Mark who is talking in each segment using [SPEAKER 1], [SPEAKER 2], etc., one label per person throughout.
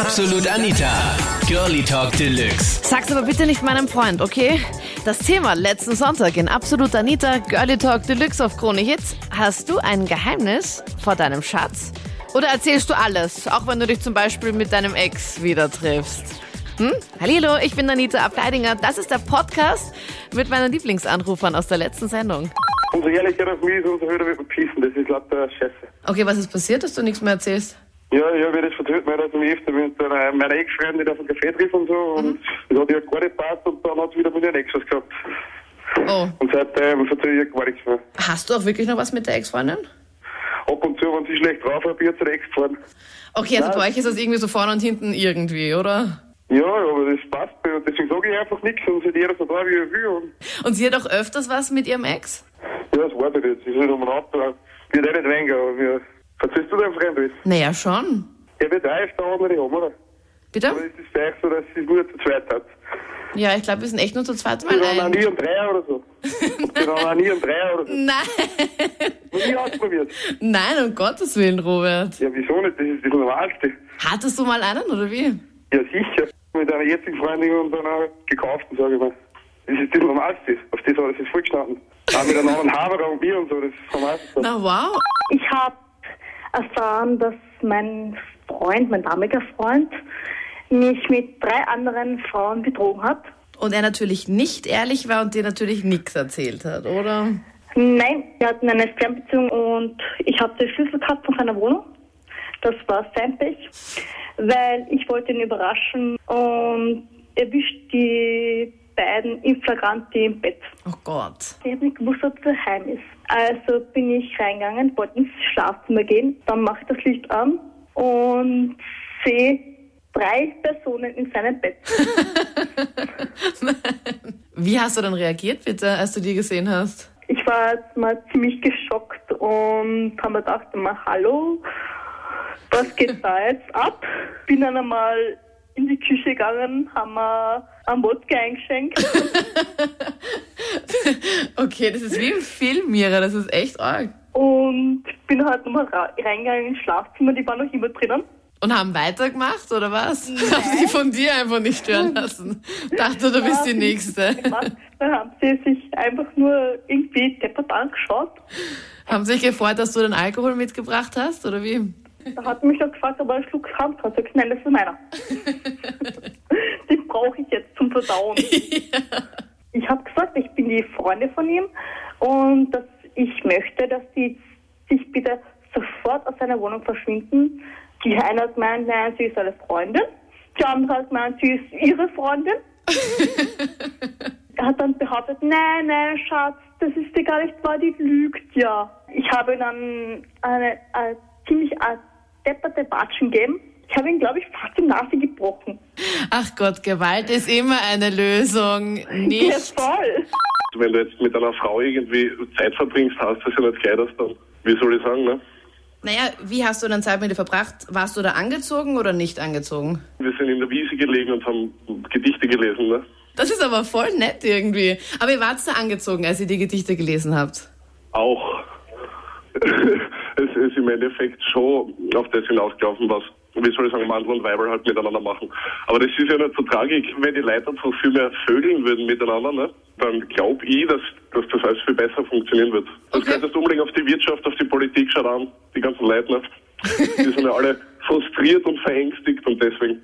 [SPEAKER 1] Absolut Anita. Girlie Talk Deluxe.
[SPEAKER 2] Sag's aber bitte nicht meinem Freund, okay? Das Thema letzten Sonntag in Absolut Anita Girlie Talk Deluxe auf Krone Hits. Hast du ein Geheimnis vor deinem Schatz? Oder erzählst du alles, auch wenn du dich zum Beispiel mit deinem Ex wieder triffst? Hm? Hallo, ich bin Anita Ableidinger. Das ist der Podcast mit meinen Lieblingsanrufern aus der letzten Sendung.
[SPEAKER 3] Umso ehrlicher auf mich ist, umso höher wird man pissen. Das ist lauter Scheiße.
[SPEAKER 2] Okay, was ist passiert, dass du nichts mehr erzählst?
[SPEAKER 3] Ja, ich habe das verzählt, weil ich mich öfter mit einer, meiner Ex-Freundin auf dem Café trifft und so. Und das hat ja gar nicht gepasst und dann hat sie wieder mit ihren Exes gehabt.
[SPEAKER 2] Oh,
[SPEAKER 3] Und seitdem verzähle ich ihr gar nichts mehr.
[SPEAKER 2] hast du auch wirklich noch was mit der Ex-Freundin?
[SPEAKER 3] Ab und zu, wenn sie schlecht drauf hat, wird sie Ex gefahren.
[SPEAKER 2] Okay, also
[SPEAKER 3] Nein.
[SPEAKER 2] bei euch ist das irgendwie so vorne und hinten irgendwie, oder?
[SPEAKER 3] Ja, aber das passt mir und deswegen sage ich einfach nichts und sie jeder so da, wie er will. Und
[SPEAKER 2] Und sie hat auch öfters was mit ihrem Ex?
[SPEAKER 3] ja, das weiß ich jetzt. Ich will um ein Auto. Wird eh nicht weniger, aber wir. Verzählst du deinem Freund was?
[SPEAKER 2] Naja, schon.
[SPEAKER 3] Der wird drei ist der andere haben, oder?
[SPEAKER 2] Bitte?
[SPEAKER 3] Oder ist es vielleicht so, dass sie es nur zu zweit hat?
[SPEAKER 2] Ja, ich glaube, wir sind echt nur zu zweit
[SPEAKER 3] Die waren auch nie um drei oder so. Die waren auch nie um drei oder so.
[SPEAKER 2] Nein,
[SPEAKER 3] Noch nie ausprobiert.
[SPEAKER 2] nein, um Gottes Willen, Robert.
[SPEAKER 3] Ja, wieso nicht? Das ist das Normalste.
[SPEAKER 2] Hattest du mal einen, oder wie?
[SPEAKER 3] Ja, sicher. Mit einer jetzigen Freundin und einer gekauften, sage ich mal. Das ist das Normalste. Auf das hat er sich voll gestanden. Auch mit einem anderen Haberer und mir und so, das ist das Normalste.
[SPEAKER 2] Na wow.
[SPEAKER 4] Ich habe erfahren, dass mein Freund, mein damaliger Freund, mich mit drei anderen Frauen betrogen hat.
[SPEAKER 2] Und er natürlich nicht ehrlich war und dir natürlich nichts erzählt hat, oder?
[SPEAKER 4] Nein, wir hatten eine Fernbeziehung und ich habe den Schlüssel gehabt von seiner Wohnung. Das war sein Pech, weil ich wollte ihn überraschen und erwischt die beiden in flagranti im Bett.
[SPEAKER 2] Oh Gott.
[SPEAKER 4] Ich habe nicht gewusst, ob er heim ist. Also bin ich reingegangen, wollte ins Schlafzimmer gehen. Dann mache ich das Licht an und sehe drei Personen in seinem Bett.
[SPEAKER 2] Wie hast du dann reagiert, bitte, als du die gesehen hast?
[SPEAKER 4] Ich war mal ziemlich geschockt und habe mir gedacht, mal, hallo, was geht da jetzt ab? Bin dann einmal in die Küche gegangen, haben mir ein Wodka eingeschenkt.
[SPEAKER 2] Okay, das ist wie im Film, Mira, das ist echt arg.
[SPEAKER 4] Und bin halt nochmal reingegangen ins Schlafzimmer, die waren noch immer drinnen.
[SPEAKER 2] Und haben weitergemacht, oder was? Haben sie von dir einfach nicht stören lassen? Dachte, du bist die Nächste.
[SPEAKER 4] Dann haben sie sich einfach nur irgendwie deppert angeschaut.
[SPEAKER 2] Haben sich gefreut, dass du den Alkohol mitgebracht hast, oder wie?
[SPEAKER 4] Da hat mich noch gefragt, ob er einen Schluck haben kann. Sag ich, nein, das ist meiner. Den brauche ich Verdauen. Habe gesagt, ich bin die Freundin von ihm und dass ich möchte, dass die sich bitte sofort aus seiner Wohnung verschwinden. Die eine hat gemeint, nein, sie ist eine Freundin. Die andere hat gemeint, sie ist ihre Freundin. Er hat dann behauptet, nein, nein, Schatz, das ist dir gar nicht wahr, die lügt ja. Ich habe dann eine, eine ziemlich äh, depperte Watschen gegeben. Ich habe ihn, glaube ich, fast die Nase gebrochen.
[SPEAKER 2] Ach Gott, Gewalt ist immer eine Lösung.
[SPEAKER 4] Ja,
[SPEAKER 2] Nicht.
[SPEAKER 4] voll.
[SPEAKER 3] Wenn du jetzt mit einer Frau irgendwie Zeit verbringst, hast du ja nicht gleich, dass dann, wie soll ich sagen, ne?
[SPEAKER 2] Naja, wie hast du dann Zeit mit ihr verbracht? Warst du da angezogen oder nicht angezogen?
[SPEAKER 3] Wir sind in der Wiese gelegen und haben Gedichte gelesen, ne?
[SPEAKER 2] Das ist aber voll nett irgendwie. Aber ihr wart da angezogen, als ihr die Gedichte gelesen habt.
[SPEAKER 3] Auch. es ist im Endeffekt schon auf das hinausgelaufen, was, wie soll ich sagen, Mann und Weiber halt miteinander machen. Aber das ist ja nicht so tragisch, wenn die Leute einfach viel mehr vögeln würden miteinander, ne? dann glaube ich, dass, dass das alles viel besser funktionieren wird. Das
[SPEAKER 2] Okay.
[SPEAKER 3] könntest du unbedingt auf die Wirtschaft, auf die Politik schauen an, die ganzen Leute. Ne? Die sind ja alle frustriert und verängstigt und deswegen.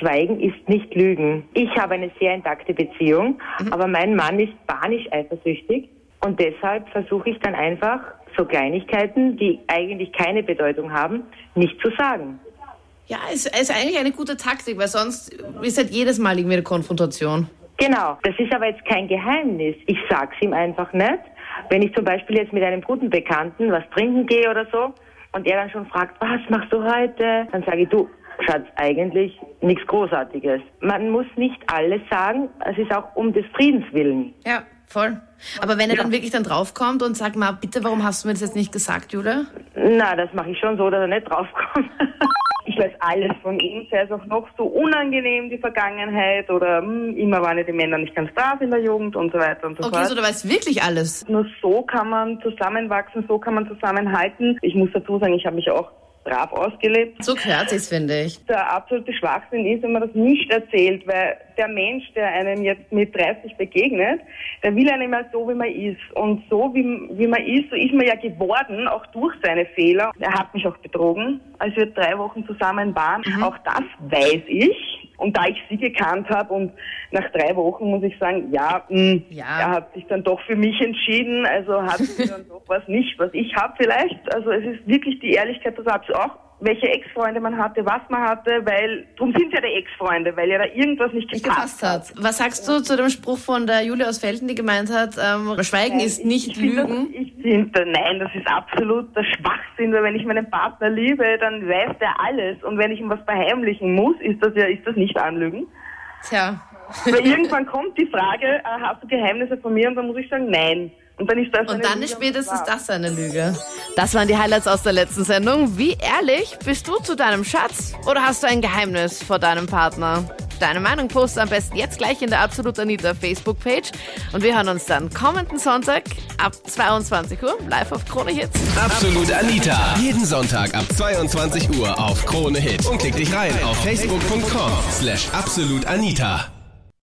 [SPEAKER 5] Schweigen ist nicht Lügen. Ich habe eine sehr intakte Beziehung, aber mein Mann ist panisch eifersüchtig und deshalb versuche ich dann einfach so Kleinigkeiten, die eigentlich keine Bedeutung haben, nicht zu sagen.
[SPEAKER 2] Ja, es ist eigentlich eine gute Taktik, weil sonst ist halt jedes Mal irgendwie eine Konfrontation.
[SPEAKER 5] Genau, das ist aber jetzt kein Geheimnis. Ich sag's ihm einfach nicht. Wenn ich zum Beispiel jetzt mit einem guten Bekannten was trinken gehe oder so und er dann schon fragt, was machst du heute? Dann sage ich, du, Schatz, eigentlich nichts Großartiges. Man muss nicht alles sagen, es ist auch um des Friedens willen.
[SPEAKER 2] Ja, voll. Aber wenn er dann wirklich dann draufkommt und sagt mal, bitte, warum hast du mir das jetzt nicht gesagt, Julia?
[SPEAKER 5] Na, das mache ich schon so, dass er nicht draufkommt.
[SPEAKER 6] Ich weiß alles von ihm, sei es auch noch so unangenehm, die Vergangenheit, oder hm, immer waren ja die Männer nicht ganz brav in der Jugend und so weiter und so
[SPEAKER 2] Okay,
[SPEAKER 6] fort.
[SPEAKER 2] so du weißt wirklich alles.
[SPEAKER 6] Nur so kann man zusammenwachsen, so kann man zusammenhalten. Ich muss dazu sagen, ich habe mich auch brav ausgelebt.
[SPEAKER 2] So gehört es, finde ich.
[SPEAKER 6] Der absolute Schwachsinn ist, wenn man das nicht erzählt, weil der Mensch, der einem jetzt mit 30 begegnet, der will einem mal so, wie man ist. Und so, wie, wie man ist, so ist man ja geworden, auch durch seine Fehler. Er hat mich auch betrogen, als wir drei Wochen zusammen waren. Mhm. Auch das weiß ich. Und da ich sie gekannt habe und nach drei Wochen muss ich sagen, ja, mh, hm, ja, er hat sich dann doch für mich entschieden, also hat sie dann doch was nicht, was ich habe vielleicht. Also es ist wirklich die Ehrlichkeit, das habe ich auch welche Ex-Freunde man hatte, was man hatte, weil drum sind ja die Ex-Freunde, weil ja da irgendwas nicht
[SPEAKER 2] gepasst, hat. Was sagst du zu dem Spruch von der Julia aus Felden, die gemeint hat, ähm, Schweigen nein, ist nicht ich, ich Lügen?
[SPEAKER 6] Das, ich finde, nein, das ist absolut der Schwachsinn, weil wenn ich meinen Partner liebe, dann weiß der alles und wenn ich ihm was verheimlichen muss, ist das ja, ist das nicht Anlügen?
[SPEAKER 2] Tja.
[SPEAKER 6] Weil irgendwann kommt die Frage, äh, hast du Geheimnisse von mir? Und dann muss ich sagen, nein.
[SPEAKER 2] Und dann ist das Und dann ist spätestens das eine Lüge. Das waren die Highlights aus der letzten Sendung. Wie ehrlich bist du zu deinem Schatz? Oder hast du ein Geheimnis vor deinem Partner? Deine Meinung poste am besten jetzt gleich in der Absolut Anita Facebook-Page. Und wir hören uns dann kommenden Sonntag ab 22 Uhr live auf Krone Hits.
[SPEAKER 1] Absolut Anita. Jeden Sonntag ab 22 Uhr auf Krone Hits. Und klick dich rein auf facebook.com slash absolutanita.